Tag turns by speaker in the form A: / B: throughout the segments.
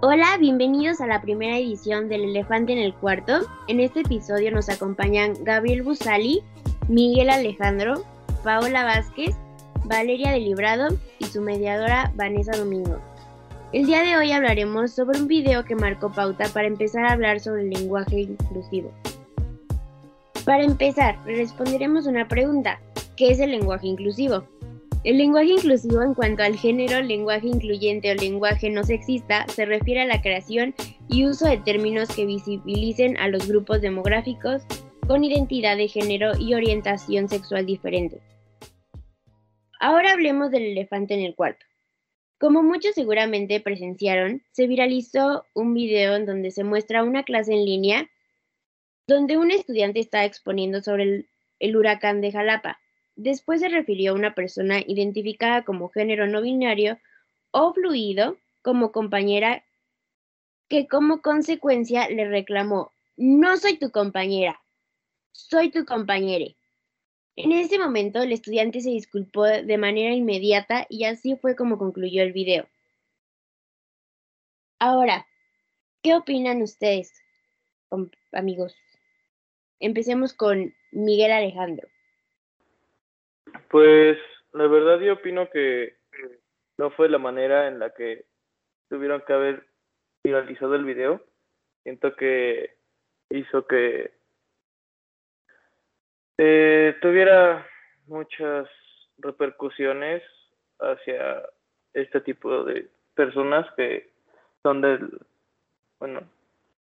A: Hola, bienvenidos a la primera edición del Elefante en el Cuarto. En este episodio nos acompañan Gabriel Busali, Miguel Alejandro, Paola Vázquez, Valeria de Librado y su mediadora Vanessa Domingo. El día de hoy hablaremos sobre un video que marcó pauta para empezar a hablar sobre el lenguaje inclusivo. Para empezar, responderemos una pregunta. ¿Qué es el lenguaje inclusivo? El lenguaje inclusivo en cuanto al género, lenguaje incluyente o lenguaje no sexista se refiere a la creación y uso de términos que visibilicen a los grupos demográficos con identidad de género y orientación sexual diferente. Ahora hablemos del elefante en el cuarto. Como muchos seguramente presenciaron, se viralizó un video en donde se muestra una clase en línea donde un estudiante está exponiendo sobre el, huracán de Jalapa. Después se refirió a una persona identificada como género no binario o fluido como compañera que como consecuencia le reclamó, no soy tu compañera, soy tu compañere. En ese momento el estudiante se disculpó de manera inmediata y así fue como concluyó el video. Ahora, ¿qué opinan ustedes, amigos? Empecemos con Miguel Alejandro.
B: Pues la verdad yo opino que no fue la manera en la que tuvieron que haber finalizado el video. Siento que hizo que eh, tuviera muchas repercusiones hacia este tipo de personas que son del, bueno,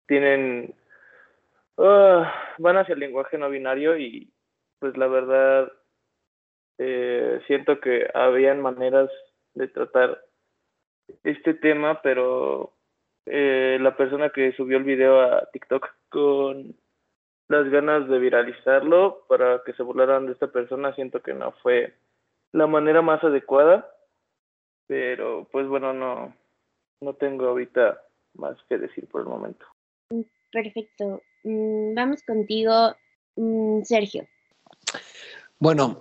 B: tienen Ah, van hacia el lenguaje no binario y pues la verdad eh, siento que habían maneras de tratar este tema, pero eh, la persona que subió el video a TikTok con las ganas de viralizarlo para que se burlaran de esta persona, siento que no fue la manera más adecuada, pero pues bueno, no, no tengo ahorita más que decir por el momento.
A: Perfecto. Mm, vamos contigo, mm, Sergio.
C: Bueno,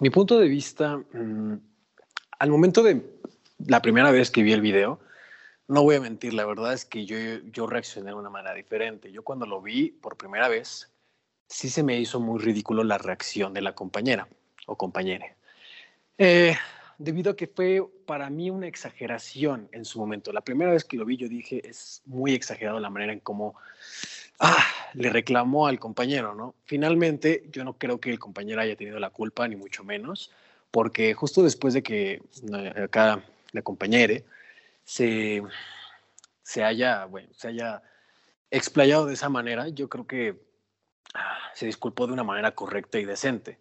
C: mi punto de vista, mm, al momento de la primera vez que vi el video, no voy a mentir, la verdad es que yo, yo reaccioné de una manera diferente. Yo cuando lo vi por primera vez, sí se me hizo muy ridículo la reacción de la compañera o compañera. Eh, debido a que fue para mí una exageración en su momento. La primera vez que lo vi yo dije, es muy exagerado la manera en cómo ah, le reclamó al compañero, ¿no? Finalmente, yo no creo que el compañero haya tenido la culpa, ni mucho menos, porque justo después de que eh, acá la compañera se, se haya, bueno, se haya explayado de esa manera, yo creo que ah, se disculpó de una manera correcta y decente.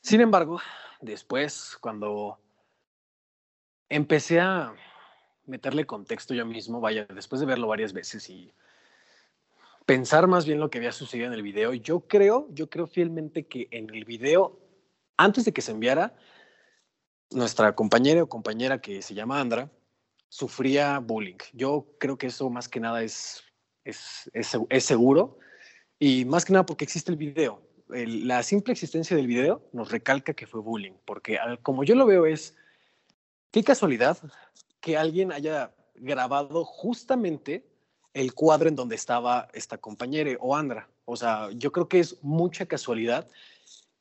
C: Sin embargo, después, cuando empecé a meterle contexto yo mismo, vaya, después de verlo varias veces y pensar más bien lo que había sucedido en el video, yo creo, yo creo fielmente que en el video, antes de que se enviara, nuestra compañera o compañera que se llama Andra, sufría bullying. Yo creo que eso más que nada es, es, es seguro. Y más que nada porque existe el video. La simple existencia del video nos recalca que fue bullying, porque como yo lo veo es, qué casualidad que alguien haya grabado justamente el cuadro en donde estaba esta compañera o Andra. O sea, yo creo que es mucha casualidad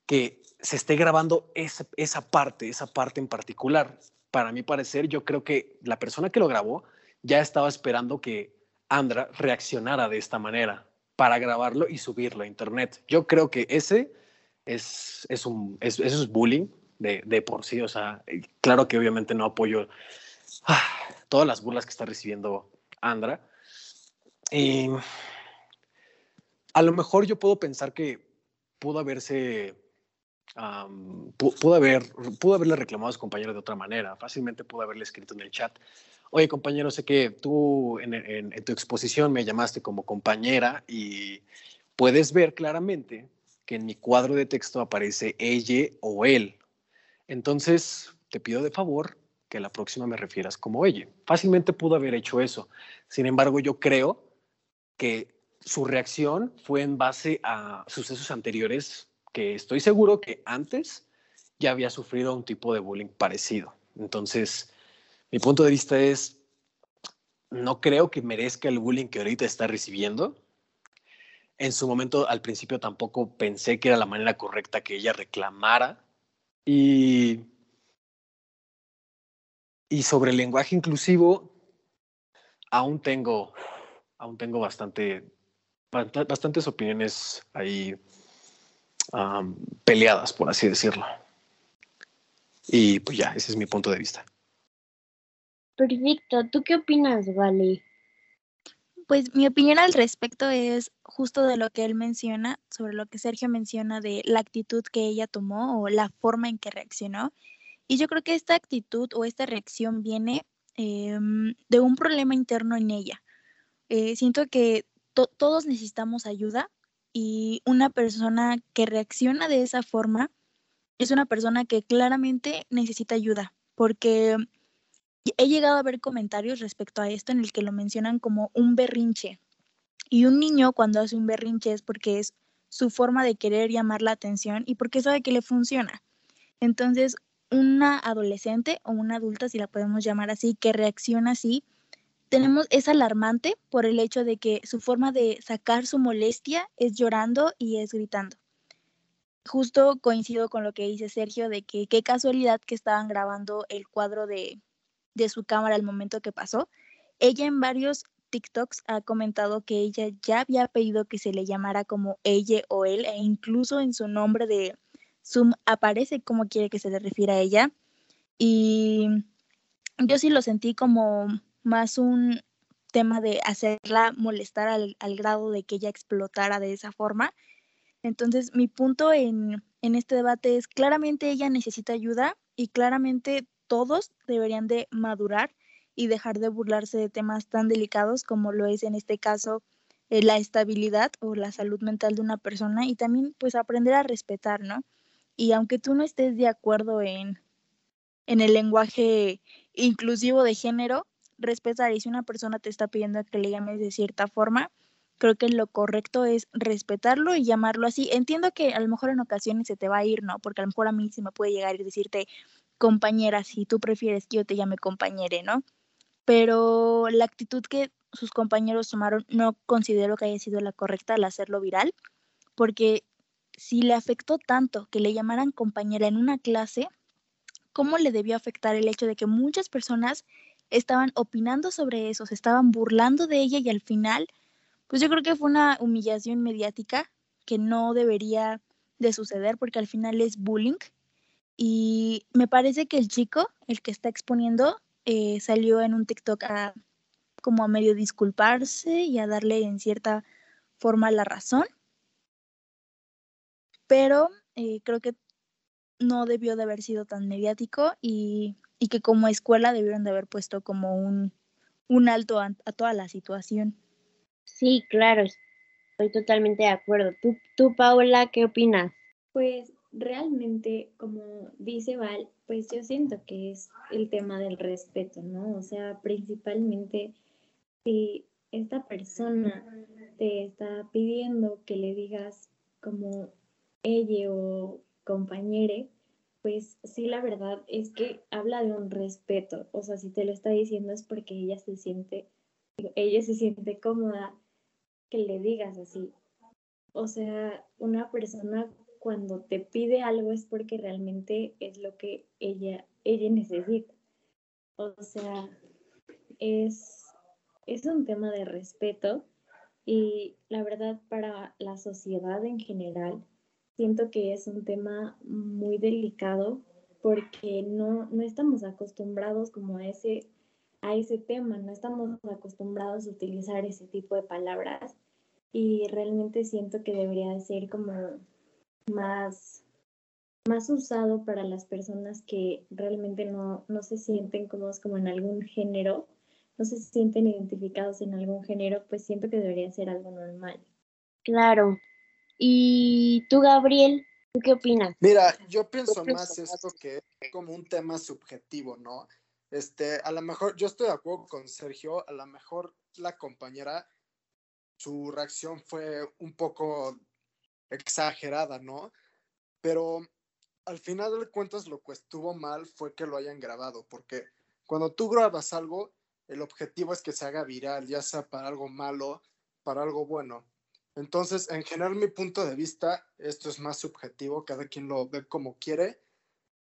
C: que se esté grabando esa, esa parte, esa parte en particular. Para mi parecer, yo creo que la persona que lo grabó ya estaba esperando que Andra reaccionara de esta manera para grabarlo y subirlo a internet. Yo creo que ese es, es un, eso es bullying de, de, por sí. O sea, claro que obviamente no apoyo ah, todas las burlas que está recibiendo Andra. Y a lo mejor yo puedo pensar que pudo haberse, pudo, haber, pudo haberle reclamado a su compañero de otra manera. Fácilmente pudo haberle escrito en el chat oye compañero, sé que tú en, tu exposición me llamaste como compañera y puedes ver claramente que en mi cuadro de texto aparece ella o él. Entonces, te pido de favor que la próxima me refieras como ella. Fácilmente pudo haber hecho eso. Sin embargo, yo creo que su reacción fue en base a sucesos anteriores que estoy seguro que antes ya había sufrido un tipo de bullying parecido. Entonces, mi punto de vista es, no creo que merezca el bullying que ahorita está recibiendo. En su momento, al principio tampoco pensé que era la manera correcta que ella reclamara. Y, y sobre el lenguaje inclusivo, aún tengo, aún tengo bastante, bastantes opiniones ahí peleadas, por así decirlo. Y pues ya, ese es mi punto de vista.
A: Perfecto. ¿Tú qué opinas, Vale?
D: Pues mi opinión al respecto es justo de lo que él menciona, sobre lo que Sergio menciona de la actitud que ella tomó o la forma en que reaccionó. Y yo creo que esta actitud o esta reacción viene em, de un problema interno en ella. Eh, siento que todos necesitamos ayuda y una persona que reacciona de esa forma es una persona que claramente necesita ayuda, porque he llegado a ver comentarios respecto a esto en el que lo mencionan como un berrinche. Y un niño cuando hace un berrinche es porque es su forma de querer llamar la atención y porque sabe que le funciona. Entonces, una adolescente o una adulta, si la podemos llamar así, que reacciona así, tenemos, es alarmante por el hecho de que su forma de sacar su molestia es llorando y es gritando. Justo coincido con lo que dice Sergio de que qué casualidad que estaban grabando el cuadro de, de su cámara al momento que pasó. Ella en varios TikToks ha comentado que ella ya había pedido que se le llamara como ella o él e incluso en su nombre de Zoom aparece como quiere que se le refiera a ella. Y yo sí lo sentí como más un tema de hacerla molestar al, grado de que ella explotara de esa forma. Entonces, mi punto en, en este debate es claramente ella necesita ayuda y claramente todos deberían de madurar y dejar de burlarse de temas tan delicados como lo es en este caso eh, la estabilidad o la salud mental de una persona y también pues aprender a respetar, ¿no? Y aunque tú no estés de acuerdo en, en el lenguaje inclusivo de género, respetar y si una persona te está pidiendo que le llames de cierta forma, creo que lo correcto es respetarlo y llamarlo así. Entiendo que a lo mejor en ocasiones se te va a ir, ¿no? Porque a lo mejor a mí se me puede llegar y decirte compañera si tú prefieres que yo te llame compañere, ¿no? Pero la actitud que sus compañeros tomaron no considero que haya sido la correcta al hacerlo viral, porque si le afectó tanto que le llamaran compañera en una clase, ¿cómo le debió afectar el hecho de que muchas personas estaban opinando sobre eso, se estaban burlando de ella y al final, pues yo creo que fue una humillación mediática que no debería de suceder porque al final es bullying. Y me parece que el chico, el que está exponiendo, eh, salió en un TikTok a como a medio disculparse y a darle en cierta forma la razón. Pero eh, creo que no debió de haber sido tan mediático y y que como escuela debieron de haber puesto como un, un alto a, toda la situación.
A: Sí, claro, estoy totalmente de acuerdo. ¿Tú, tú, Paola, qué opinas?
E: Pues realmente, como dice Val, pues yo siento que es el tema del respeto, ¿no? O sea, principalmente si esta persona te está pidiendo que le digas como ella o compañere, pues sí, la verdad es que habla de un respeto. O sea, si te lo está diciendo es porque ella se siente, ella se siente cómoda que le digas así. O sea, una persona cuando te pide algo es porque realmente es lo que ella, ella necesita. O sea, es, es un tema de respeto y la verdad para la sociedad en general siento que es un tema muy delicado porque no, no estamos acostumbrados como a ese, a ese tema, no estamos acostumbrados a utilizar ese tipo de palabras y realmente siento que debería de ser como más, más usado para las personas que realmente no, no se sienten cómodos como en algún género, no se sienten identificados en algún género, pues siento que debería ser algo normal.
A: Claro, ¿Y tú, Gabriel? ¿Tú qué opinas?
F: Mira, yo pienso más esto que es como un tema subjetivo, ¿no? Este, a lo mejor, yo estoy de acuerdo con Sergio, a lo mejor la compañera, su reacción fue un poco exagerada, ¿no? Pero al final de cuentas lo que estuvo mal fue que lo hayan grabado, porque cuando tú grabas algo, el objetivo es que se haga viral, ya sea para algo malo, para algo bueno. Entonces, en general, mi punto de vista, esto es más subjetivo, cada quien lo ve como quiere,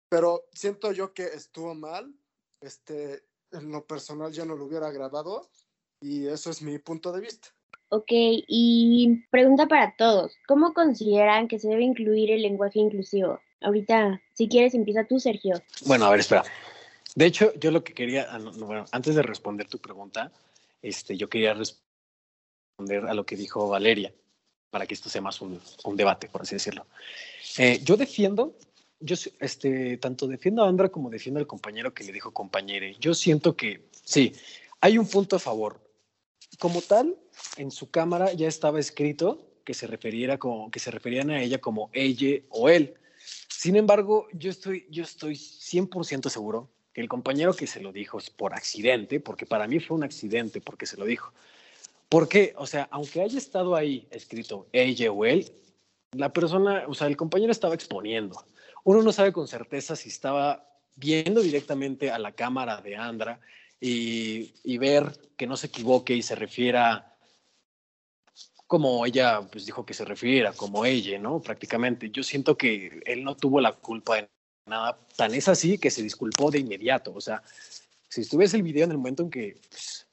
F: pero siento yo que estuvo mal, este, en lo personal yo no lo hubiera grabado y eso es mi punto de vista.
A: Ok, y pregunta para todos, ¿cómo consideran que se debe incluir el lenguaje inclusivo? Ahorita, si quieres, empieza tú, Sergio.
C: Bueno, a ver, espera. De hecho, yo lo que quería, ah, bueno, antes de responder tu pregunta, este, yo quería responder a lo que dijo Valeria, para que esto sea más un, un debate, por así decirlo. Eh, yo defiendo, yo este, tanto defiendo a Andra como defiendo al compañero que le dijo compañere. Yo siento que sí, hay un punto a favor. Como tal, en su cámara ya estaba escrito que se, referiera como, que se referían a ella como ella o él. Sin embargo, yo estoy, yo estoy 100% seguro que el compañero que se lo dijo es por accidente, porque para mí fue un accidente porque se lo dijo. Porque, o sea, aunque haya estado ahí escrito ella o él, la persona, o sea, el compañero estaba exponiendo. Uno no sabe con certeza si estaba viendo directamente a la cámara de Andra y, y ver que no se equivoque y se refiera como ella pues dijo que se refiriera, como ella, ¿no? Prácticamente. Yo siento que él no tuvo la culpa de nada. Tan es así que se disculpó de inmediato. O sea, si estuviese el video en el momento en que pues,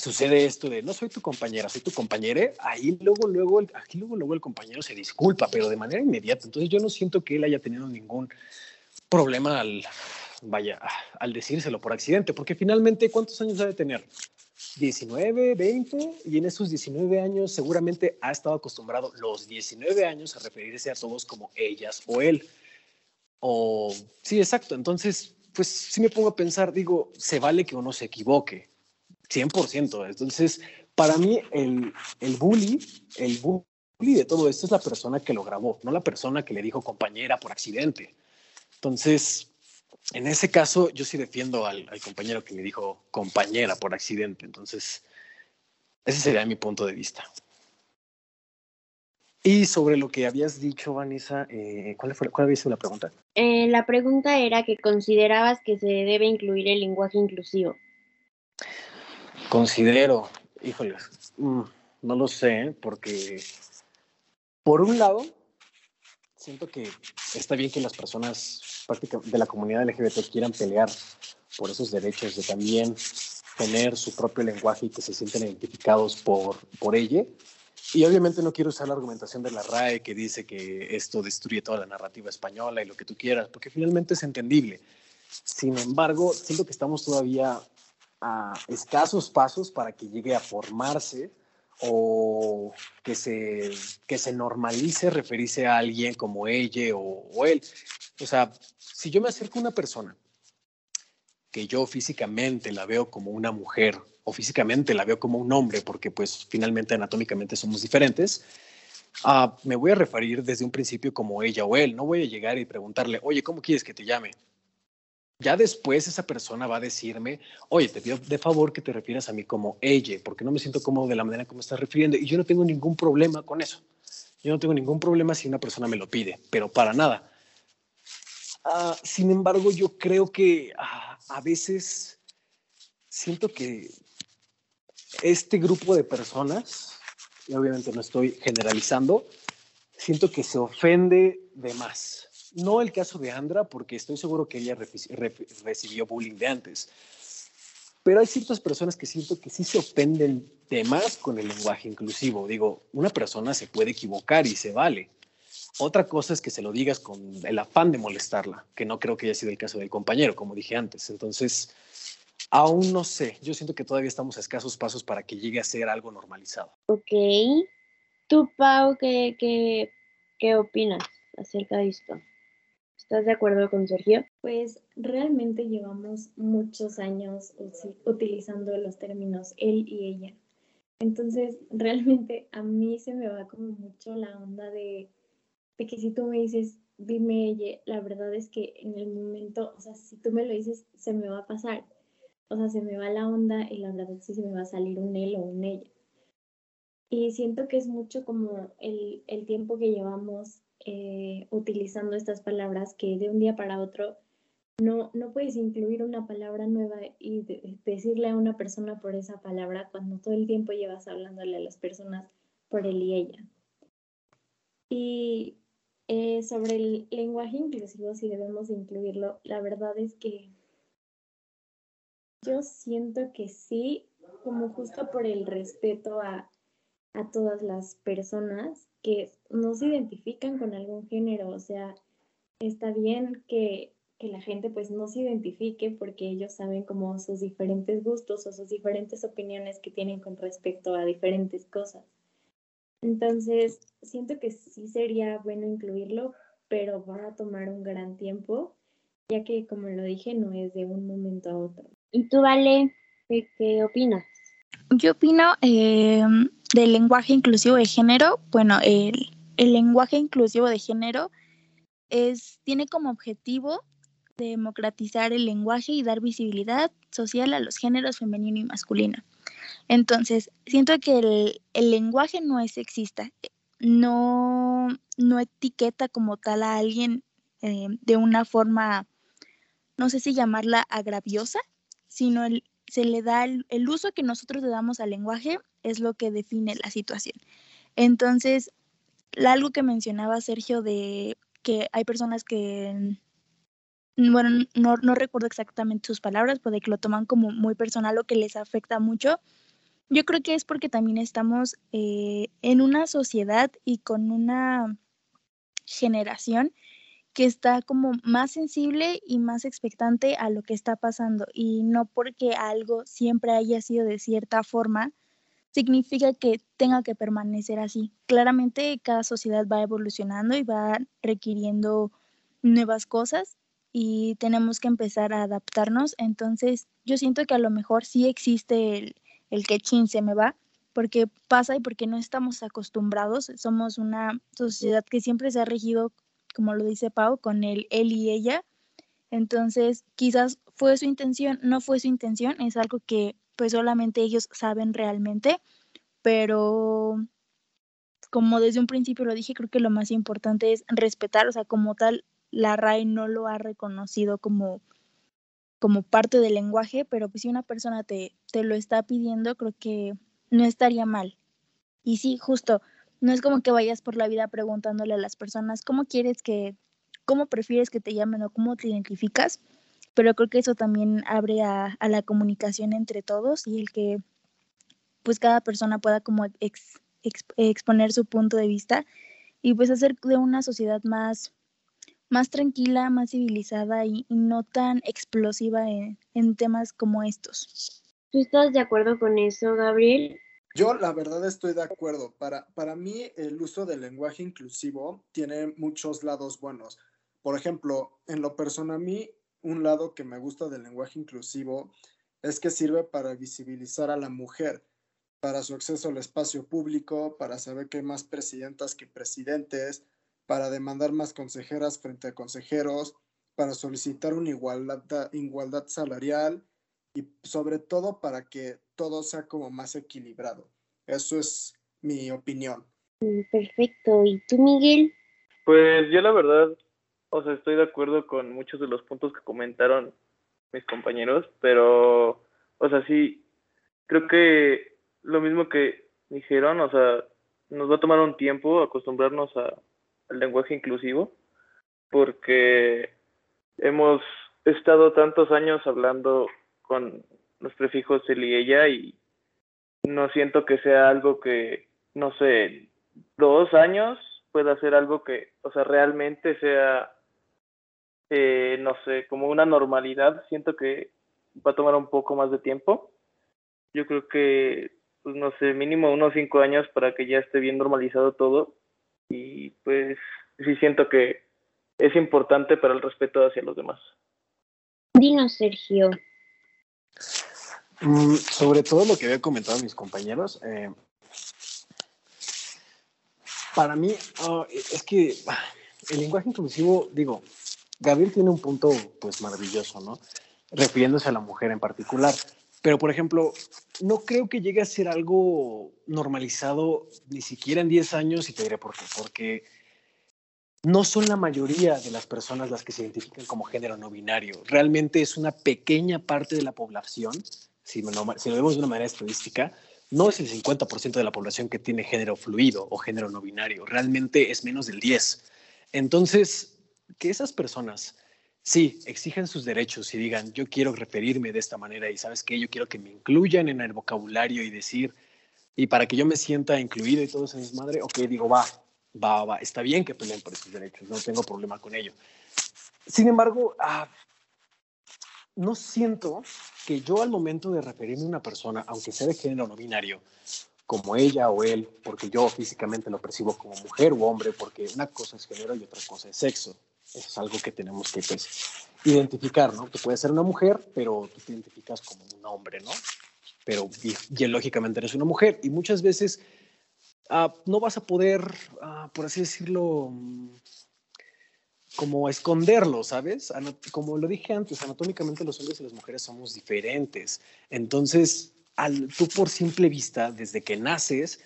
C: sucede esto de no soy tu compañera, soy tu compañera, ahí luego, luego, aquí luego, luego el compañero se disculpa, pero de manera inmediata. Entonces yo no siento que él haya tenido ningún problema al, vaya, al decírselo por accidente, porque finalmente, ¿cuántos años ha de tener? 19, 20, y en esos 19 años seguramente ha estado acostumbrado los 19 años a referirse a todos como ellas o él. O sí, exacto. Entonces, pues si me pongo a pensar, digo, se vale que uno se equivoque, 100%. Entonces, para mí el, el bully, el bully de todo esto es la persona que lo grabó, no la persona que le dijo compañera por accidente. Entonces, en ese caso, yo sí defiendo al, compañero que me dijo compañera por accidente. Entonces, ese sería mi punto de vista. Y sobre lo que habías dicho, Vanessa, eh, ¿cuál, fue, ¿cuál había sido la pregunta?
A: Eh, la pregunta era que considerabas que se debe incluir el lenguaje inclusivo.
C: Considero, híjoles, mm, no lo sé, porque por un lado, siento que está bien que las personas de la comunidad LGBT quieran pelear por esos derechos de también tener su propio lenguaje y que se sienten identificados por, por ella. Y obviamente no quiero usar la argumentación de la RAE que dice que esto destruye toda la narrativa española y lo que tú quieras, porque finalmente es entendible. Sin embargo, siento que estamos todavía a escasos pasos para que llegue a formarse o que se, que se normalice referirse a alguien como ella o, o, él. O sea, si yo me acerco a una persona que yo físicamente la veo como una mujer o físicamente la veo como un hombre, porque pues finalmente anatómicamente somos diferentes, uh, me voy a referir desde un principio como ella o él. No voy a llegar y preguntarle, oye, ¿cómo quieres que te llame? Ya después esa persona va a decirme, oye, te pido de favor que te refieras a mí como ella, porque no me siento cómodo de la manera como estás refiriendo y yo no tengo ningún problema con eso. Yo no tengo ningún problema si una persona me lo pide, pero para nada. Uh, sin embargo, yo creo que uh, a veces siento que este grupo de personas, y obviamente no estoy generalizando, siento que se ofende de más no el caso de Andra, porque estoy seguro que ella recibió bullying de antes. Pero hay ciertas personas que siento que sí se ofenden de más con el lenguaje inclusivo. Digo, una persona se puede equivocar y se vale. Otra cosa es que se lo digas con el afán de molestarla, que no creo que haya sido el caso del compañero, como dije antes. Entonces, aún no sé. Yo siento que todavía estamos a escasos pasos para que llegue a ser algo normalizado.
A: Ok. ¿Tú, Pau, qué, qué, qué opinas acerca de esto? ¿Estás de acuerdo con Sergio?
E: Pues realmente llevamos muchos años utilizando los términos él y ella. Entonces, realmente a mí se me va como mucho la onda de, de que si tú me dices, dime ella, la verdad es que en el momento, o sea, si tú me lo dices, se me va a pasar. O sea, se me va la onda y la verdad sí se me va a salir un él o un ella. Y siento que es mucho como el, el tiempo que llevamos eh, utilizando estas palabras que de un día para otro no, no puedes incluir una palabra nueva y decirle a una persona por esa palabra cuando todo el tiempo llevas hablándole a las personas por él y ella. Y eh, sobre el lenguaje inclusivo, si debemos incluirlo, la verdad es que yo siento que sí, como justo por el respeto a, a todas las personas que no se identifican con algún género, o sea, está bien que que la gente pues no se identifique porque ellos saben como sus diferentes gustos o sus diferentes opiniones que tienen con respecto a diferentes cosas. Entonces, siento que sí sería bueno incluirlo, pero va a tomar un gran tiempo, ya que como lo dije, no es de un momento a otro.
A: ¿Y tú, Vale, qué, opinas?
D: Yo opino eh, del lenguaje inclusivo de género. Bueno, el, el lenguaje inclusivo de género es, tiene como objetivo democratizar el lenguaje y dar visibilidad social a los géneros femenino y masculino. Entonces, siento que el, lenguaje no es sexista, no, no etiqueta como tal a alguien eh, de una forma, no sé si llamarla agraviosa, sino se le da el, el uso que nosotros le damos al lenguaje es lo que define la situación. Entonces, algo que mencionaba Sergio de que hay personas que bueno, no, no recuerdo exactamente sus palabras, puede que lo toman como muy personal o que les afecta mucho. Yo creo que es porque también estamos eh, en una sociedad y con una generación que está como más sensible y más expectante a lo que está pasando y no porque algo siempre haya sido de cierta forma significa que tenga que permanecer así. Claramente cada sociedad va evolucionando y va requiriendo nuevas cosas y tenemos que empezar a adaptarnos. Entonces, yo siento que a lo mejor sí existe el, el que chin se me va, porque pasa y porque no estamos acostumbrados. Somos una sociedad que siempre se ha regido, como lo dice Pau, con el él y ella. Entonces, quizás fue su intención, no fue su intención, es algo que pues solamente ellos saben realmente, pero como desde un principio lo dije, creo que lo más importante es respetar, o sea, como tal, la RAE no lo ha reconocido como, como parte del lenguaje, pero pues si una persona te, te lo está pidiendo, creo que no estaría mal. Y sí, justo, no es como que vayas por la vida preguntándole a las personas cómo quieres que, cómo prefieres que te llamen o cómo te identificas, pero creo que eso también abre a, a la comunicación entre todos y el que pues cada persona pueda como exponer su punto de vista y pues hacer de una sociedad más más tranquila, más civilizada y, no tan explosiva en, temas como estos.
A: ¿Tú estás de acuerdo con eso, Gabriel?
F: Yo la verdad estoy de acuerdo. Para, para mí el uso del lenguaje inclusivo tiene muchos lados buenos. Por ejemplo, en lo personal a mí, un lado que me gusta del lenguaje inclusivo es que sirve para visibilizar a la mujer, para su acceso al espacio público, para saber que hay más presidentas que presidentes, para demandar más consejeras frente a consejeros, para solicitar una igualdad, igualdad salarial y sobre todo para que todo sea como más equilibrado. Eso es mi opinión.
A: Mm, perfecto. ¿Y tú, Miguel?
B: Pues yo la verdad, o sea, estoy de acuerdo con muchos de los puntos que comentaron mis compañeros, pero, o sea, sí, creo que lo mismo que dijeron, o sea, nos va a tomar un tiempo acostumbrarnos a, el lenguaje inclusivo, porque hemos estado tantos años hablando con los prefijos él y ella y no siento que sea algo que, no sé, dos años pueda ser algo que, o sea, realmente sea, eh, no sé, como una normalidad. Siento que va a tomar un poco más de tiempo. Yo creo que, pues no sé, mínimo unos cinco años para que ya esté bien normalizado todo y pues sí siento que es importante para el respeto hacia los demás.
A: Dinos, Sergio.
C: Mm, sobre todo lo que había comentado mis compañeros, eh, para mí oh, es que ah, el lenguaje inclusivo, digo, Gabriel tiene un punto pues maravilloso, ¿no? Refiriéndose a la mujer en particular. Pero, por ejemplo, no creo que llegue a ser algo normalizado ni siquiera en 10 años y te diré por qué. Porque no son la mayoría de las personas las que se identifican como género no binario. Realmente es una pequeña parte de la población, si, lo vemos de una manera estadística, no es el 50% de la población que tiene género fluido o género no binario, realmente es menos del 10%. Entonces, que esas personas sí exigen sus derechos y digan, yo quiero referirme de esta manera y sabes qué, yo quiero que me incluyan en el vocabulario y decir, y para que yo me sienta incluido y todo eso es madre, ok, digo, va, va, va, está bien que peleen por esos derechos, no tengo problema con ello. Sin embargo, ah, no siento que yo al momento de referirme a una persona, aunque sea de género no binario, como ella o él, porque yo físicamente lo percibo como mujer o hombre, porque una cosa es género y otra cosa es sexo. Es algo que tenemos que pues, identificar, ¿no? Que puede ser una mujer, pero tú te identificas como un hombre, ¿no? Pero biológicamente eres una mujer y muchas veces Ah, no vas a poder, ah, por así decirlo, mm, como esconderlo, ¿sabes? como lo dije antes, anatómicamente los hombres y las mujeres somos diferentes. Entonces, al, tú por simple vista, desde que naces,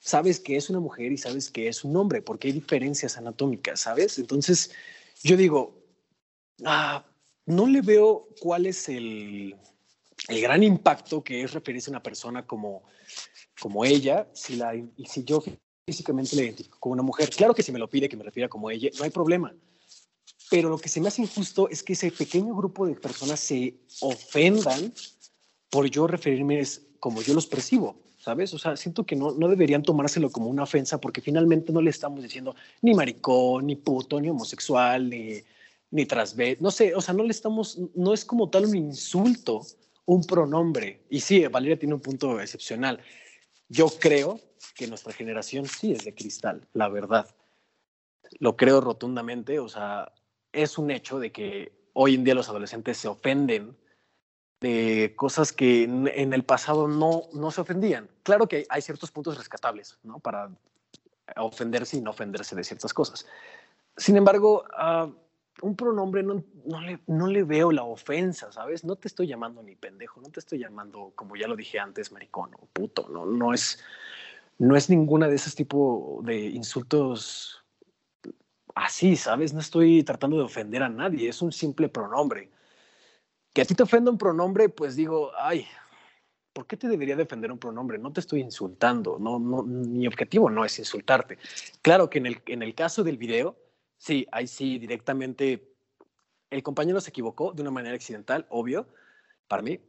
C: sabes que es una mujer y sabes que es un hombre, porque hay diferencias anatómicas, ¿sabes? Entonces, yo digo, ah, no le veo cuál es el, el gran impacto que es referirse a una persona como como ella, si, la, si yo físicamente la identifico como una mujer, claro que si me lo pide que me refiera como ella, no hay problema. Pero lo que se me hace injusto es que ese pequeño grupo de personas se ofendan por yo referirme como yo los percibo, ¿sabes? O sea, siento que no, no deberían tomárselo como una ofensa porque finalmente no le estamos diciendo ni maricón, ni puto, ni homosexual, ni, ni transvés, no sé, o sea, no le estamos, no es como tal un insulto, un pronombre. Y sí, Valeria tiene un punto excepcional. Yo creo que nuestra generación sí es de cristal, la verdad. Lo creo rotundamente, o sea, es un hecho de que hoy en día los adolescentes se ofenden de cosas que en el pasado no, no se ofendían. Claro que hay ciertos puntos rescatables, ¿no? Para ofenderse y no ofenderse de ciertas cosas. Sin embargo, uh, un pronombre no, no, le, no le veo la ofensa, ¿sabes? No te estoy llamando ni pendejo, no te estoy llamando, como ya lo dije antes, maricón o puto, no, no es, no es ninguna de esos tipos de insultos así, ¿sabes? No estoy tratando de ofender a nadie, es un simple pronombre. Que a ti te ofenda un pronombre, pues digo, ay, ¿por qué te debería defender un pronombre? No te estoy insultando, no, no, mi objetivo no es insultarte. Claro que en el, en el caso del video, Sí, ahí sí, directamente. El compañero se equivocó de una manera accidental, obvio, para mí.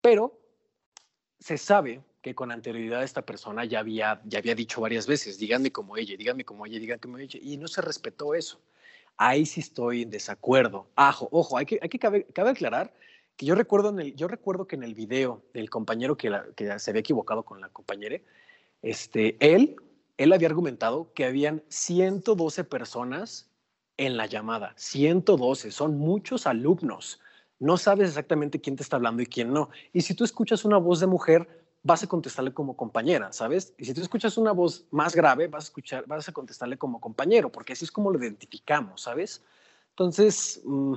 C: Pero se sabe que con anterioridad esta persona ya había, ya había dicho varias veces, díganme como ella, díganme como ella, díganme como ella, y no se respetó eso. Ahí sí estoy en desacuerdo. Ajo, ojo, hay que, hay que cabe, aclarar que yo recuerdo, en el, yo recuerdo que en el video del compañero que, que se había equivocado con la compañera, este, él él había argumentado que habían 112 personas en la llamada. 112, son muchos alumnos. No sabes exactamente quién te está hablando y quién no. Y si tú escuchas una voz de mujer, vas a contestarle como compañera, ¿sabes? Y si tú escuchas una voz más grave, vas a escuchar, vas a contestarle como compañero, porque así es como lo identificamos, ¿sabes? Entonces, mm,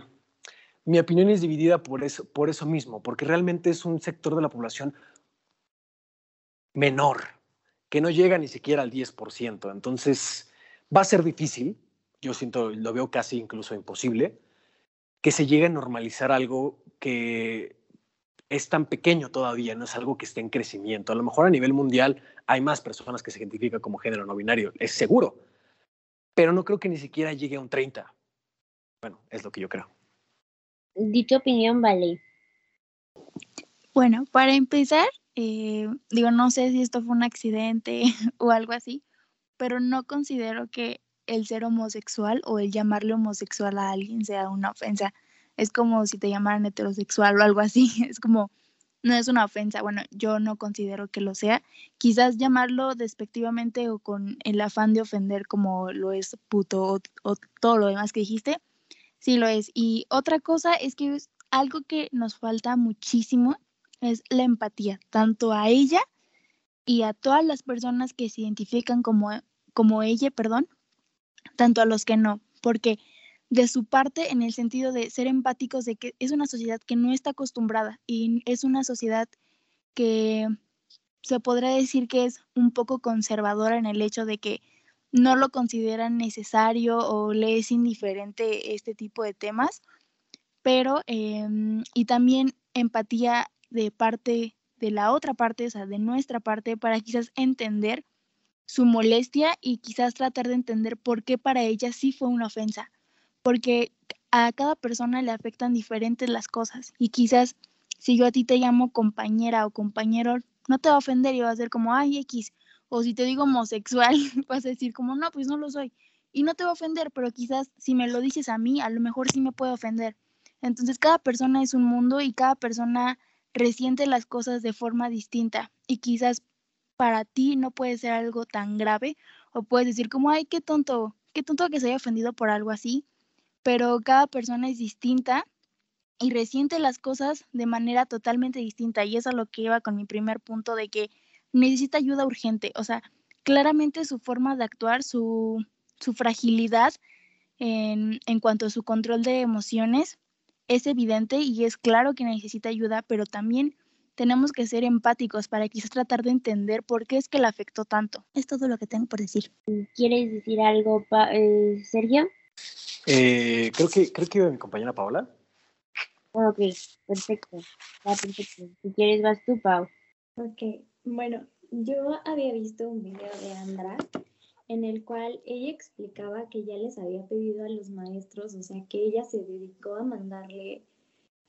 C: mi opinión es dividida por eso, por eso mismo, porque realmente es un sector de la población menor, que no llega ni siquiera al 10%. Entonces, va a ser difícil, yo siento, lo veo casi incluso imposible, que se llegue a normalizar algo que es tan pequeño todavía, no es algo que esté en crecimiento. A lo mejor a nivel mundial hay más personas que se identifican como género no binario, es seguro, pero no creo que ni siquiera llegue a un 30. Bueno, es lo que yo creo.
A: Dicha opinión, vale.
D: Bueno, para empezar, eh, digo, no sé si esto fue un accidente o algo así, pero no considero que el ser homosexual o el llamarle homosexual a alguien sea una ofensa. Es como si te llamaran heterosexual o algo así. Es como, no es una ofensa. Bueno, yo no considero que lo sea. Quizás llamarlo despectivamente o con el afán de ofender como lo es puto o, todo lo demás que dijiste, sí lo es. Y otra cosa es que algo que nos falta muchísimo es la empatía, tanto a ella y a todas las personas que se identifican como, como ella, perdón, tanto a los que no, porque de su parte en el sentido de ser empáticos de que es una sociedad que no está acostumbrada y es una sociedad que se podrá decir que es un poco conservadora en el hecho de que no lo consideran necesario o le es indiferente este tipo de temas, pero, em, y también empatía de parte de la otra parte, o sea, de nuestra parte, para quizás entender su molestia y quizás tratar de entender por qué para ella sí fue una ofensa, porque a cada persona le afectan diferentes las cosas y quizás si yo a ti te llamo compañera o compañero, no te va a ofender y va a ser como, ay, X, o si te digo homosexual, vas a decir como, no, pues no lo soy. Y no te va a ofender, pero quizás si me lo dices a mí, a lo mejor sí me puede ofender. Entonces cada persona es un mundo y cada persona resiente las cosas de forma distinta y quizás para ti no puede ser algo tan grave o puedes decir como, ay, qué tonto, qué tonto que se haya ofendido por algo así, pero cada persona es distinta y resiente las cosas de manera totalmente distinta y eso es lo que iba con mi primer punto de que necesita ayuda urgente, o sea, claramente su forma de actuar, su, su fragilidad en, en cuanto a su control de emociones es evidente y es claro que necesita ayuda, pero también tenemos que ser empáticos para quizás tratar de entender por qué es que le afectó tanto. Es todo lo que tengo por decir.
A: ¿Quieres decir algo, eh, Sergio?
C: Eh, creo que creo que iba mi compañera Paola.
A: Ok, perfecto. perfecto. Si quieres vas tú, Pau.
E: Ok, bueno, yo había visto un video de Andra en el cual ella explicaba que ya les había pedido a los maestros, o sea, que ella se dedicó a mandarle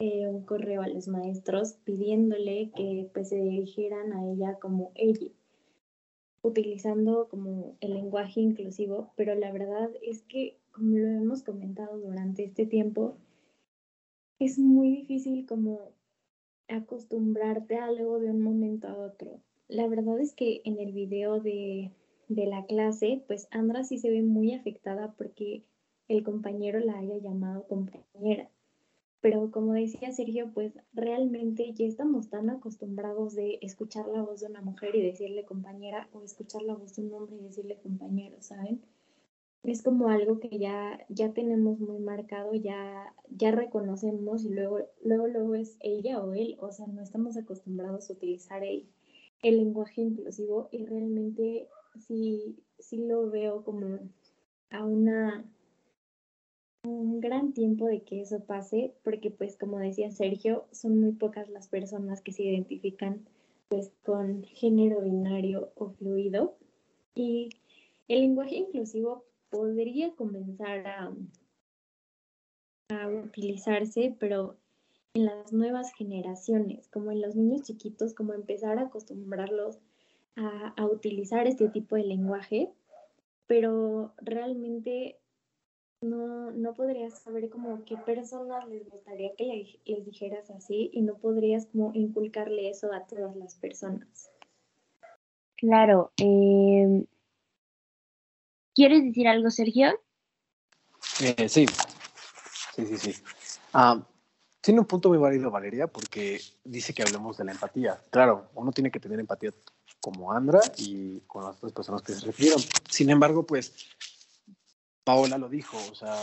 E: eh, un correo a los maestros pidiéndole que pues se dirigieran a ella como ella, utilizando como el lenguaje inclusivo, pero la verdad es que, como lo hemos comentado durante este tiempo, es muy difícil como acostumbrarte a algo de un momento a otro. La verdad es que en el video de de la clase, pues Andra sí se ve muy afectada porque el compañero la haya llamado compañera. Pero como decía Sergio, pues realmente ya estamos tan acostumbrados de escuchar la voz de una mujer y decirle compañera o escuchar la voz de un hombre y decirle compañero, ¿saben? Es como algo que ya, ya tenemos muy marcado, ya, ya reconocemos y luego, luego, luego es ella o él, o sea, no estamos acostumbrados a utilizar el, el lenguaje inclusivo y realmente sí, lo veo como a una un gran tiempo de que eso pase, porque pues como decía Sergio, son muy pocas las personas que se identifican pues con género binario o fluido. Y el lenguaje inclusivo podría comenzar a, a utilizarse, pero en las nuevas generaciones, como en los niños chiquitos, como empezar a acostumbrarlos a, utilizar este tipo de lenguaje, pero realmente no, no podrías saber como qué personas les gustaría que les dijeras así y no podrías como inculcarle eso a todas las personas.
A: Claro. Em, ¿Quieres decir algo, Sergio?
C: Eh, sí, sí, sí, sí. Ah, tiene un punto muy válido, Valeria, porque dice que hablemos de la empatía. Claro, uno tiene que tener empatía como Andra y con las otras personas que se refirieron. Sin embargo, pues Paola lo dijo, o sea,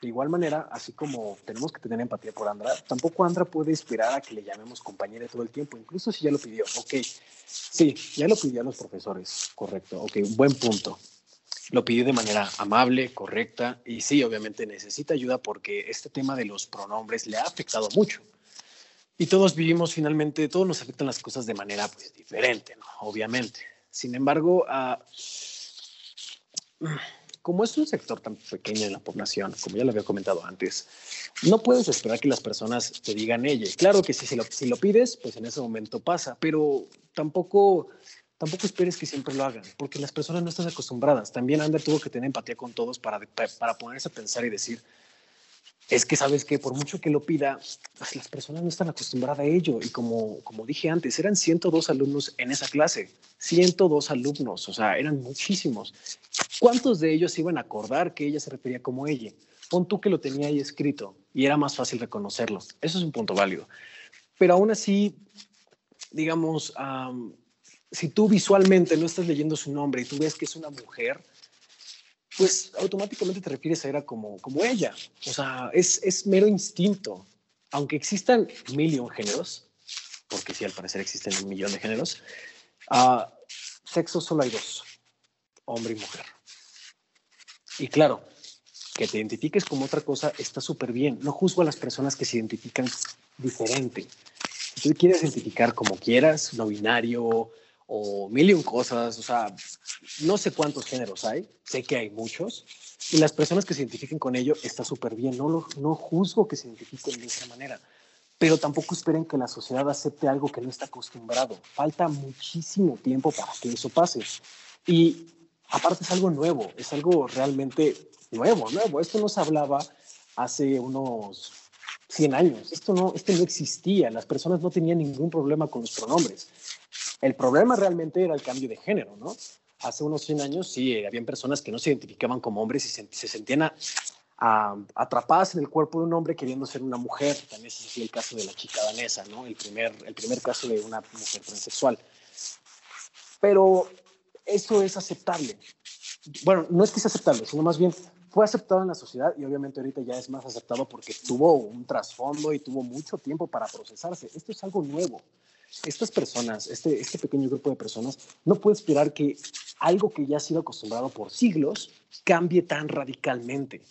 C: de igual manera, así como tenemos que tener empatía por Andra, tampoco Andra puede esperar a que le llamemos compañera todo el tiempo, incluso si ya lo pidió. Ok, sí, ya lo pidió a los profesores, correcto, ok, buen punto. Lo pidió de manera amable, correcta, y sí, obviamente necesita ayuda porque este tema de los pronombres le ha afectado mucho. Y todos vivimos finalmente, todos nos afectan las cosas de manera pues, diferente, ¿no? Obviamente. Sin embargo, uh, como es un sector tan pequeño en la población, como ya lo había comentado antes, no puedes esperar que las personas te digan ella. Claro que si, si, lo, si lo pides, pues en ese momento pasa, pero tampoco, tampoco esperes que siempre lo hagan, porque las personas no están acostumbradas. También Ander tuvo que tener empatía con todos para, para ponerse a pensar y decir, es que sabes que por mucho que lo pida, pues las personas no están acostumbradas a ello. Y como, como dije antes, eran 102 alumnos en esa clase, 102 alumnos, o sea, eran muchísimos. ¿Cuántos de ellos iban a acordar que ella se refería como ella? Pon tú que lo tenía ahí escrito y era más fácil reconocerlo. Eso es un punto válido. Pero aún así, digamos, si tú visualmente no estás leyendo su nombre y tú ves que es una mujer, pues automáticamente te refieres a ella como, como ella. O sea, es, es mero instinto. Aunque existan mil géneros, porque sí, al parecer existen un millón de géneros, uh, sexo solo hay dos, hombre y mujer. Y claro, que te identifiques como otra cosa está súper bien. No juzgo a las personas que se identifican diferente. Si tú quieres identificar como quieras, no binario o mil y un cosas, o sea, no sé cuántos géneros hay, sé que hay muchos, y las personas que se identifiquen con ello está súper bien. No, lo, no juzgo que se identifiquen de esa manera, pero tampoco esperen que la sociedad acepte algo que no está acostumbrado. Falta muchísimo tiempo para que eso pase. Y aparte es algo nuevo, es algo realmente nuevo, nuevo. Esto no se hablaba hace unos 100 años. Esto no, esto no existía. Las personas no tenían ningún problema con los pronombres. El problema realmente era el cambio de género, ¿no? Hace unos 100 años sí, habían personas que no se identificaban como hombres y se, sentían atrapadas en el cuerpo de un hombre queriendo ser una mujer. También es el caso de la chica danesa, ¿no? El primer, el primer caso de una mujer transexual. Pero eso es aceptable. Bueno, no es que sea aceptable, sino más bien fue aceptado en la sociedad y obviamente ahorita ya es más aceptado porque tuvo un trasfondo y tuvo mucho tiempo para procesarse. Esto es algo nuevo. Estas personas, este, este pequeño grupo de personas, no puede esperar que algo que ya ha sido acostumbrado por siglos cambie tan radicalmente.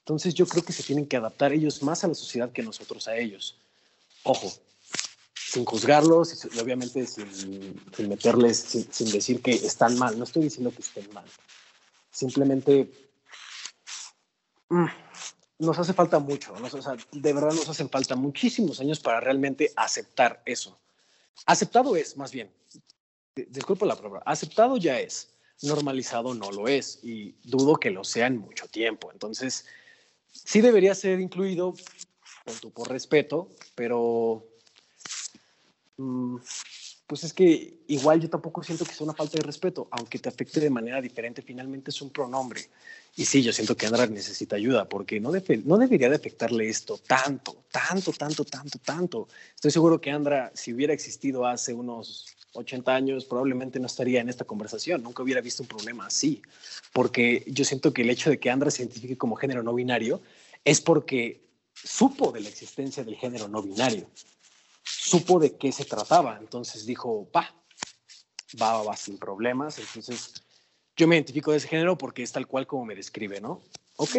C: Entonces yo creo que se tienen que adaptar ellos más a la sociedad que nosotros a ellos. Ojo, sin juzgarlos y obviamente sin, meterles, sin, decir que están mal. No estoy diciendo que estén mal. Simplemente mm, nos hace falta mucho. de verdad nos hacen falta muchísimos años para realmente aceptar eso. Aceptado es, más bien. Disculpa la palabra. Aceptado ya es. Normalizado no lo es. Y dudo que lo sea en mucho tiempo. Entonces, sí debería ser incluido, por respeto, pero Mm, pues es que igual yo tampoco siento que sea una falta de respeto, aunque te afecte de manera diferente, finalmente es un pronombre. Y sí, yo siento que Andra necesita ayuda, porque no, no debería de afectarle esto tanto, tanto, tanto, tanto, tanto. Estoy seguro que Andra, si hubiera existido hace unos 80 años, probablemente no estaría en esta conversación, nunca hubiera visto un problema así, porque yo siento que el hecho de que Andra se identifique como género no binario es porque supo de la existencia del género no binario supo de qué se trataba. Entonces dijo, va, va, va, sin problemas. Entonces yo me identifico de ese género porque es tal cual como me describe, ¿no? Ok,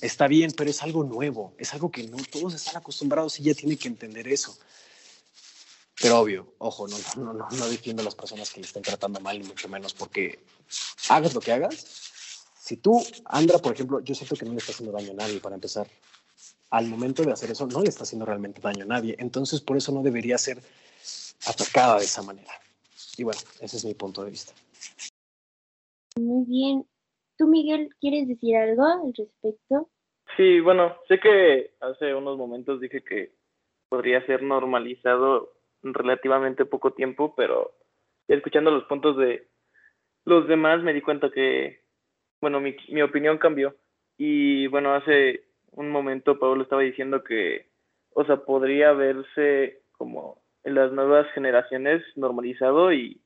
C: está bien, pero es algo nuevo, es algo que no todos están acostumbrados y ya tiene que entender eso. Pero obvio, ojo, no, no, no, no defiendo a las personas que le estén tratando mal, ni mucho menos, porque hagas lo que hagas. Si tú, Andra, por ejemplo, yo siento que no le está haciendo daño a nadie para empezar al momento de hacer eso no le está haciendo realmente daño a nadie. Entonces, por eso no debería ser atacada de esa manera. Y bueno, ese es mi punto de vista.
A: Muy bien. ¿Tú, Miguel, quieres decir algo al respecto?
B: Sí, bueno, sé que hace unos momentos dije que podría ser normalizado en relativamente poco tiempo, pero escuchando los puntos de los demás me di cuenta que, bueno, mi, mi opinión cambió. Y bueno, hace un momento Pablo estaba diciendo que, o sea, podría verse como en las nuevas generaciones normalizado y,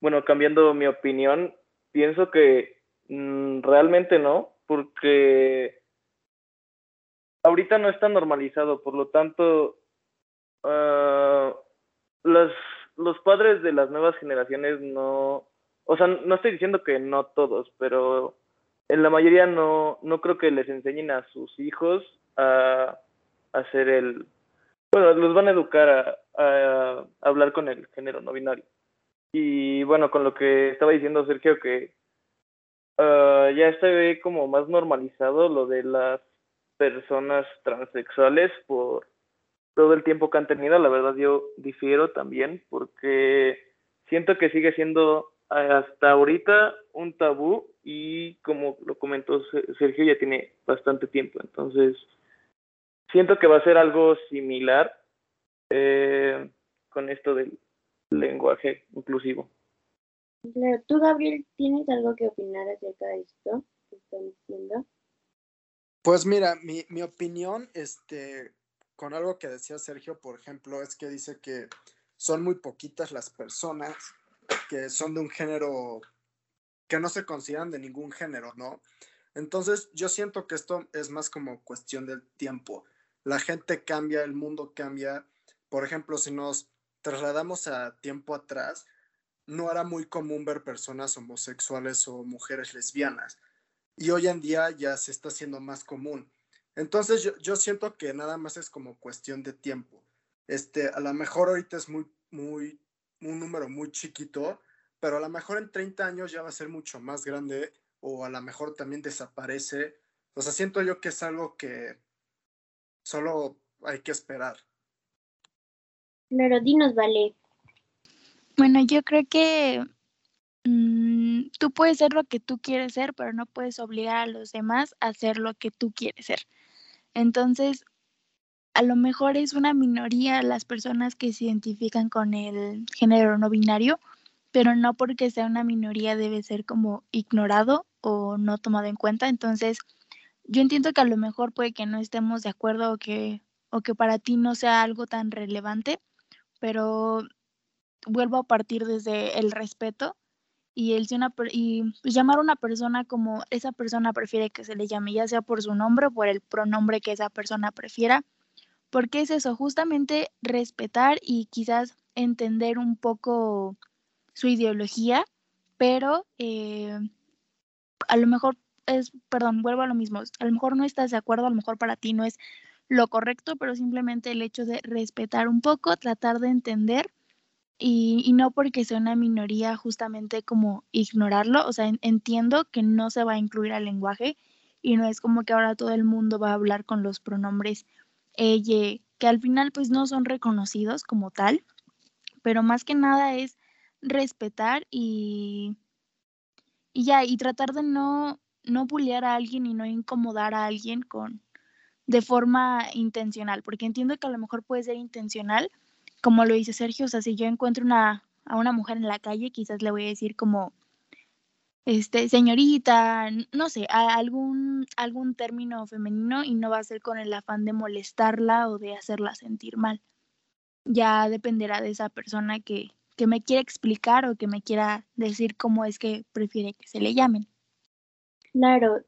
B: bueno, cambiando mi opinión, pienso que mm, realmente no, porque ahorita no está normalizado, por lo tanto, uh, los padres de las nuevas generaciones no, o sea, no estoy diciendo que no todos, pero en la mayoría no, no creo que les enseñen a sus hijos a, hacer el... Bueno, los van a educar a, hablar con el género no binario. Y bueno, con lo que estaba diciendo Sergio, que uh, ya está como más normalizado lo de las personas transexuales por todo el tiempo que han tenido. La verdad yo difiero también porque siento que sigue siendo hasta ahorita un tabú y como lo comentó Sergio ya tiene bastante tiempo. Entonces siento que va a ser algo similar eh, con esto del lenguaje inclusivo.
A: Claro tú Gabriel tienes algo que opinar acerca de esto que están diciendo
F: pues mira mi, mi opinión este con algo que decía Sergio por ejemplo es que dice que son muy poquitas las personas que son de un género que no se consideran de ningún género, ¿no? Entonces yo siento que esto es más como cuestión del tiempo. La gente cambia, el mundo cambia. Por ejemplo, si nos trasladamos a tiempo atrás, no era muy común ver personas homosexuales o mujeres lesbianas. y hoy en día ya se está haciendo más común. Entonces yo, yo siento que nada más es como cuestión de tiempo. Este, a lo mejor ahorita es muy, muy, un número muy chiquito, pero a lo mejor en 30 años ya va a ser mucho más grande o a lo mejor también desaparece. O sea, siento yo que es algo que solo hay que esperar.
A: Claro, dinos, vale.
D: Bueno, yo creo que mm, tú puedes ser lo que tú quieres ser, pero no puedes obligar a los demás a ser lo que tú quieres ser. Entonces, a lo mejor es una minoría las personas que se identifican con el género no binario, pero no porque sea una minoría debe ser como ignorado o no tomado en cuenta. Entonces, yo entiendo que a lo mejor puede que no estemos de acuerdo o que, o que para ti no sea algo tan relevante, pero vuelvo a partir desde el respeto y el y pues, llamar a una persona como esa persona prefiere que se le llame, ya sea por su nombre o por el pronombre que esa persona prefiera, porque es eso, justamente respetar y quizás entender un poco su ideología, pero eh, a lo mejor es, perdón, vuelvo a lo mismo, a lo mejor no estás de acuerdo, a lo mejor para ti no es lo correcto, pero simplemente el hecho de respetar un poco, tratar de entender y, no porque sea una minoría justamente como ignorarlo, o sea, entiendo que no se va a incluir al lenguaje y no es como que ahora todo el mundo va a hablar con los pronombres ella, que al final pues no son reconocidos como tal, pero más que nada es respetar y, y ya, y tratar de no, no bullear a alguien y no incomodar a alguien con de forma intencional, porque entiendo que a lo mejor puede ser intencional, como lo dice Sergio, o sea, si yo encuentro una, a una mujer en la calle, quizás le voy a decir como, este, señorita, no sé, algún, algún término femenino y no va a ser con el afán de molestarla o de hacerla sentir mal. Ya dependerá de esa persona que, que me quiera explicar o que me quiera decir cómo es que prefiere que se le llamen.
A: Claro.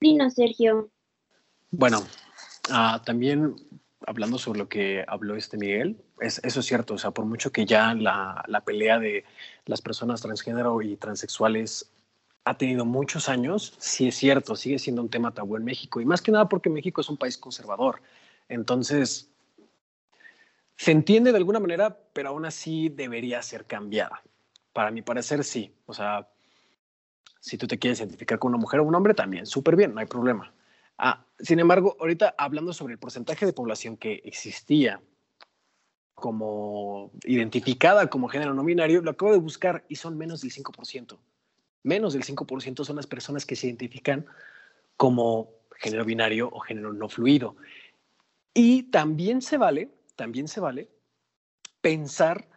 A: Dino, Sergio.
C: Bueno, ah, también hablando sobre lo que habló este Miguel, es, eso es cierto, o sea, por mucho que ya la, la pelea de las personas transgénero y transexuales ha tenido muchos años, sí es cierto, sigue siendo un tema tabú en México, y más que nada porque México es un país conservador. Entonces, se entiende de alguna manera, pero aún así debería ser cambiada. Para mi parecer, sí. O sea, si tú te quieres identificar con una mujer o un hombre, también, súper bien, no hay problema. Ah, sin embargo, ahorita hablando sobre el porcentaje de población que existía como identificada como género no binario, lo acabo de buscar y son menos del 5%. Menos del 5% son las personas que se identifican como género binario o género no fluido. Y también se vale, también se vale pensar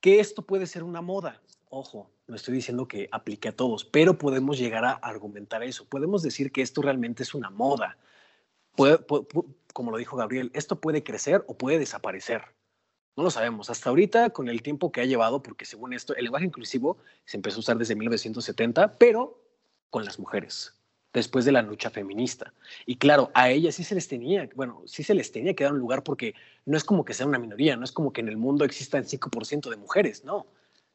C: que esto puede ser una moda. Ojo, no estoy diciendo que aplique a todos, pero podemos llegar a argumentar eso. Podemos decir que esto realmente es una moda. como lo dijo Gabriel, esto puede crecer o puede desaparecer. No lo sabemos. Hasta ahorita, con el tiempo que ha llevado, porque según esto, el lenguaje inclusivo se empezó a usar desde 1970, pero con las mujeres, después de la lucha feminista. Y claro, a ellas sí se les tenía, bueno, sí se les tenía que dar un lugar porque no es como que sea una minoría, no es como que en el mundo existan 5% de mujeres, no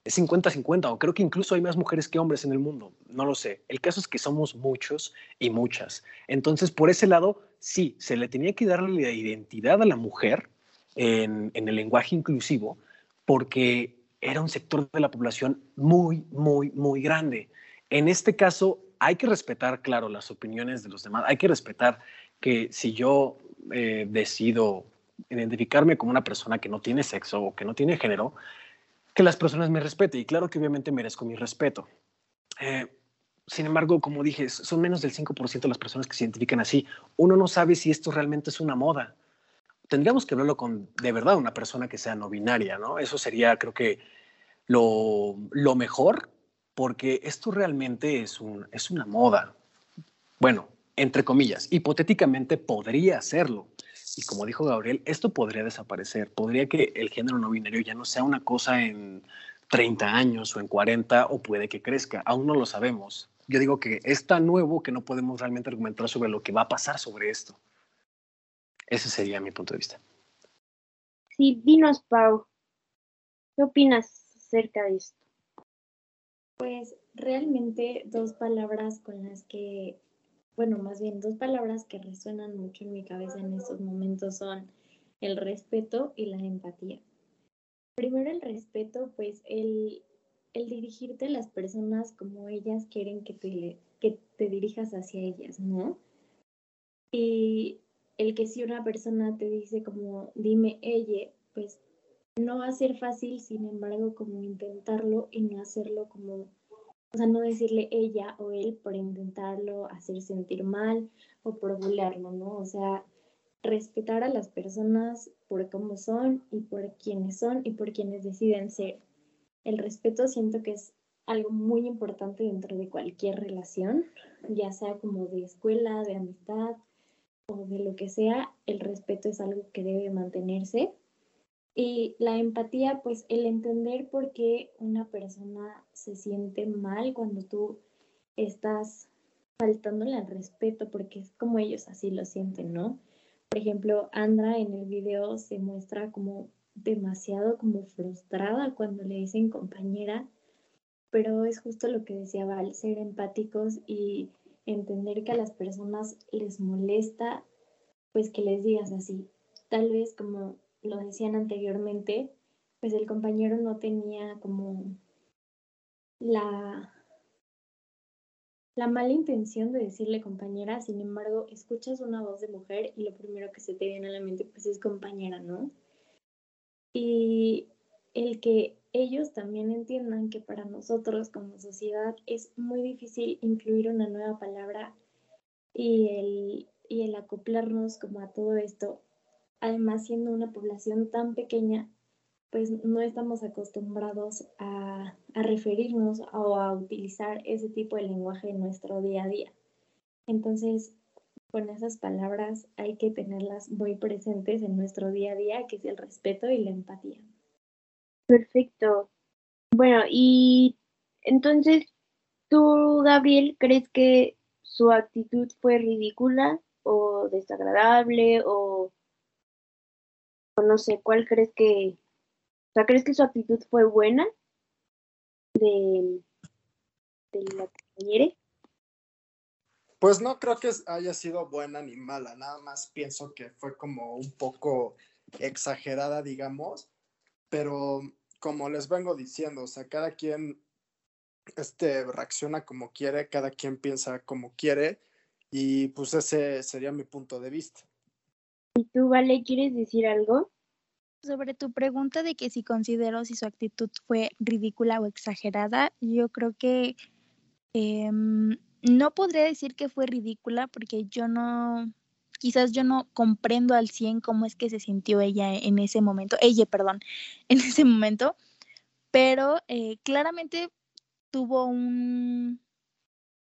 C: es 50-50 o creo que incluso hay más mujeres que hombres en el mundo, no lo sé. El caso es que somos muchos y muchas. Entonces, por ese lado, sí, se le tenía que darle la identidad a la mujer en, en el lenguaje inclusivo porque era un sector de la población muy, muy, muy grande. En este caso, hay que respetar, claro, las opiniones de los demás. Hay que respetar que si yo eh, decido identificarme como una persona que no tiene sexo o que no tiene género, que las personas me respeten. Y claro que obviamente merezco mi respeto. Eh, sin embargo, como dije, son menos del 5% de las personas que se identifican así. Uno no sabe si esto realmente es una moda. Tendríamos que hablarlo con, de verdad, una persona que sea no binaria, ¿no? Eso sería, creo que, lo, lo mejor, porque esto realmente es, un, es una moda. Bueno, entre comillas, hipotéticamente podría serlo. Y como dijo Gabriel, esto podría desaparecer. Podría que el género no binario ya no sea una cosa en 30 años o en 40 o puede que crezca. Aún no lo sabemos. Yo digo que es tan nuevo que no podemos realmente argumentar sobre lo que va a pasar sobre esto. Ese sería mi punto de vista.
A: Sí, dinos, Pau. ¿Qué opinas acerca de esto?
E: Pues realmente dos palabras con las que, bueno, más bien dos palabras que resuenan mucho en mi cabeza en estos momentos son el respeto y la empatía. Primero el respeto, pues el, dirigirte a las personas como ellas quieren que te dirijas hacia ellas, ¿no? Y el que si una persona te dice como dime ella, pues no va a ser fácil, sin embargo, como intentarlo y no hacerlo como, o sea, no decirle ella o él por intentarlo hacer sentir mal o por ¿no? O sea, respetar a las personas por cómo son y por quienes son y por quienes deciden ser. El respeto siento que es algo muy importante dentro de cualquier relación, ya sea como de escuela, de amistad o de lo que sea, el respeto es algo que debe mantenerse. Y la empatía, pues el entender por qué una persona se siente mal cuando tú estás faltándole al respeto, porque es como ellos así lo sienten, ¿no? Por ejemplo, Andra en el video se muestra como demasiado como frustrada cuando le dicen compañera, pero es justo lo que decía Val, ser empáticos y entender que a las personas les molesta, pues que les digas así. Tal vez como lo decían anteriormente, pues el compañero no tenía como la, la mala intención de decirle compañera, sin embargo, escuchas una voz de mujer y lo primero que se te viene a la mente pues es compañera, ¿no? Y el que ellos también entiendan que para nosotros como sociedad es muy difícil incluir una nueva palabra y el, y el acoplarnos como a todo esto, además siendo una población tan pequeña, pues no estamos acostumbrados a, a referirnos o a utilizar ese tipo de lenguaje en nuestro día a día. Entonces, con esas palabras hay que tenerlas muy presentes en nuestro día a día, que es el respeto y la empatía.
A: Perfecto. Bueno, y entonces, ¿tú, Gabriel, crees que su actitud fue ridícula o desagradable o, no sé, cuál crees que, o sea, crees que su actitud fue buena de, de la compañera?
F: Pues no creo que haya sido buena ni mala, nada más pienso que fue como un poco exagerada, digamos, pero como les vengo diciendo, o sea, cada quien este, reacciona como quiere, cada quien piensa como quiere y pues ese sería mi punto de vista.
A: ¿Y tú, Vale, quieres decir algo?
D: Sobre tu pregunta de que si considero si su actitud fue ridícula o exagerada, yo creo que em, no podría decir que fue ridícula porque yo no, quizás yo no comprendo al 100 cómo es que se sintió ella en ese momento, ella, perdón, en ese momento, pero eh, claramente tuvo un,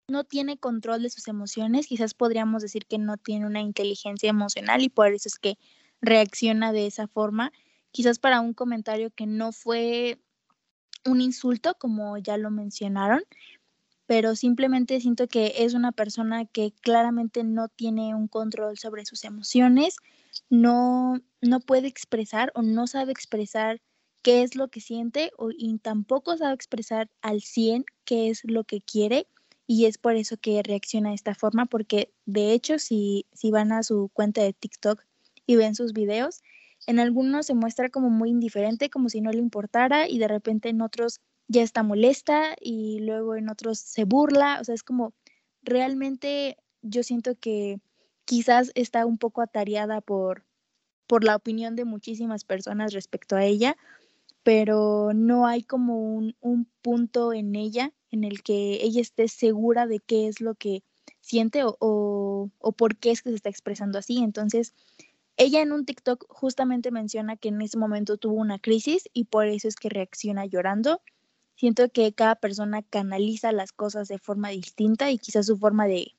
D: no tiene control de sus emociones, quizás podríamos decir que no tiene una inteligencia emocional y por eso es que reacciona de esa forma, quizás para un comentario que no fue un insulto, como ya lo mencionaron, pero simplemente siento que es una persona que claramente no tiene un control sobre sus emociones, no, no puede expresar o no sabe expresar qué es lo que siente o, y tampoco sabe expresar al 100 qué es lo que quiere y es por eso que reacciona de esta forma porque de hecho si, si van a su cuenta de TikTok y ven sus videos, en algunos se muestra como muy indiferente, como si no le importara y de repente en otros ya está molesta y luego en otros se burla, o sea, es como realmente yo siento que quizás está un poco atareada por, por la opinión de muchísimas personas respecto a ella, pero no hay como un, un, punto en ella en el que ella esté segura de qué es lo que siente o, o, por qué es que se está expresando así. Entonces, ella en un TikTok justamente menciona que en ese momento tuvo una crisis y por eso es que reacciona llorando siento que cada persona canaliza las cosas de forma distinta y quizás su forma de,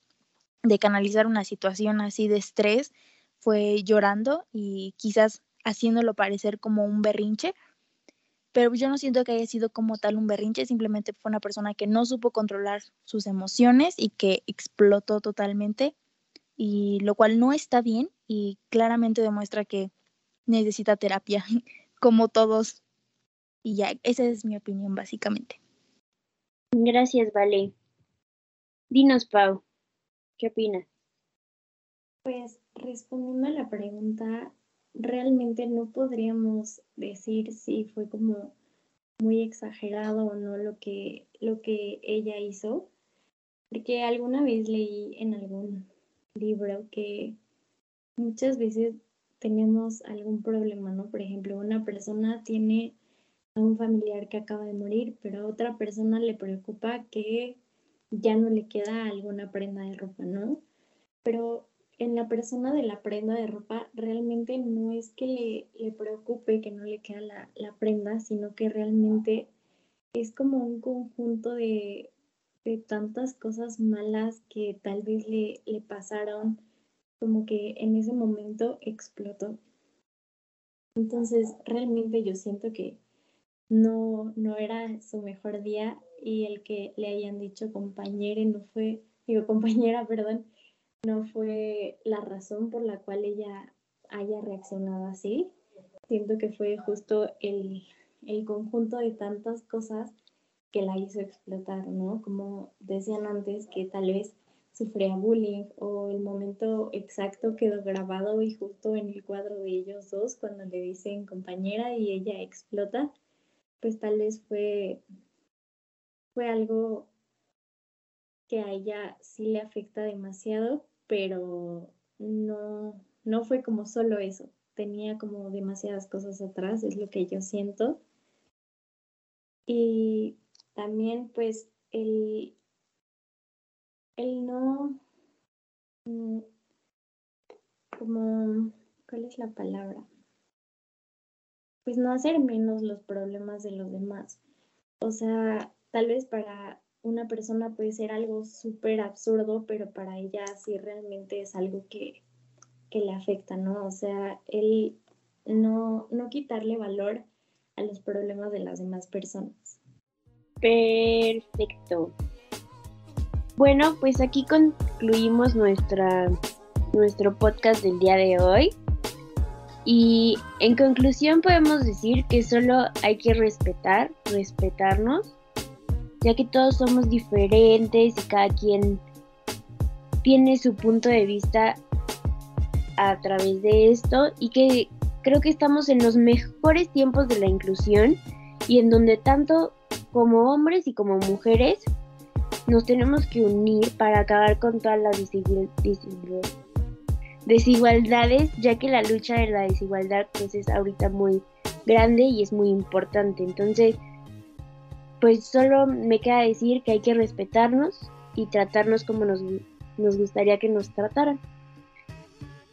D: de canalizar una situación así de estrés fue llorando y quizás haciéndolo parecer como un berrinche, pero yo no siento que haya sido como tal un berrinche, simplemente fue una persona que no supo controlar sus emociones y que explotó totalmente, y lo cual no está bien y claramente demuestra que necesita terapia, como todos y ya, esa es mi opinión básicamente.
A: Gracias, Vale. Dinos, Pau, ¿qué opinas?
E: Pues respondiendo a la pregunta, realmente no podríamos decir si fue como muy exagerado o no lo que, lo que ella hizo, porque alguna vez leí en algún libro que muchas veces tenemos algún problema, ¿no? Por ejemplo, una persona tiene a un familiar que acaba de morir, pero a otra persona le preocupa que ya no le queda alguna prenda de ropa, ¿no? Pero en la persona de la prenda de ropa realmente no es que le, preocupe que no le queda la, la, prenda, sino que realmente es como un conjunto de, de tantas cosas malas que tal vez le, le pasaron, como que en ese momento explotó. Entonces, realmente yo siento que no, no era su mejor día y el que le hayan dicho compañera no fue, digo compañera, perdón, no fue la razón por la cual ella haya reaccionado así. Siento que fue justo el, el conjunto de tantas cosas que la hizo explotar, ¿no? Como decían antes, que tal vez sufría bullying o el momento exacto quedó grabado y justo en el cuadro de ellos dos cuando le dicen compañera y ella explota, pues tal vez fue, fue algo que a ella sí le afecta demasiado, pero no, no fue como solo eso, tenía como demasiadas cosas atrás, es lo que yo siento. Y también pues el, el no, mm, como, ¿cuál es la palabra? Pues no hacer menos los problemas de los demás. O sea, tal vez para una persona puede ser algo súper absurdo, pero para ella sí realmente es algo que, que, le afecta, ¿no? O sea, el no, no quitarle valor a los problemas de las demás personas.
A: Perfecto. Bueno, pues aquí concluimos nuestra, nuestro podcast del día de hoy. Y en conclusión podemos decir que solo hay que respetar, respetarnos ya que todos somos diferentes y cada quien tiene su punto de vista a través de esto y que creo que estamos en los mejores tiempos de la inclusión y en donde tanto como hombres y como mujeres nos tenemos que unir para acabar con todas las desigualdades, ya que la lucha de la desigualdad pues es ahorita muy grande y es muy importante. Entonces, pues solo me queda decir que hay que respetarnos y tratarnos como nos, nos gustaría que nos trataran.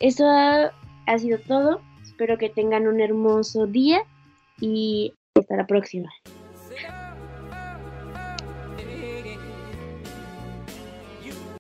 A: Eso ha, ha sido todo. Espero que tengan un hermoso día y hasta la próxima.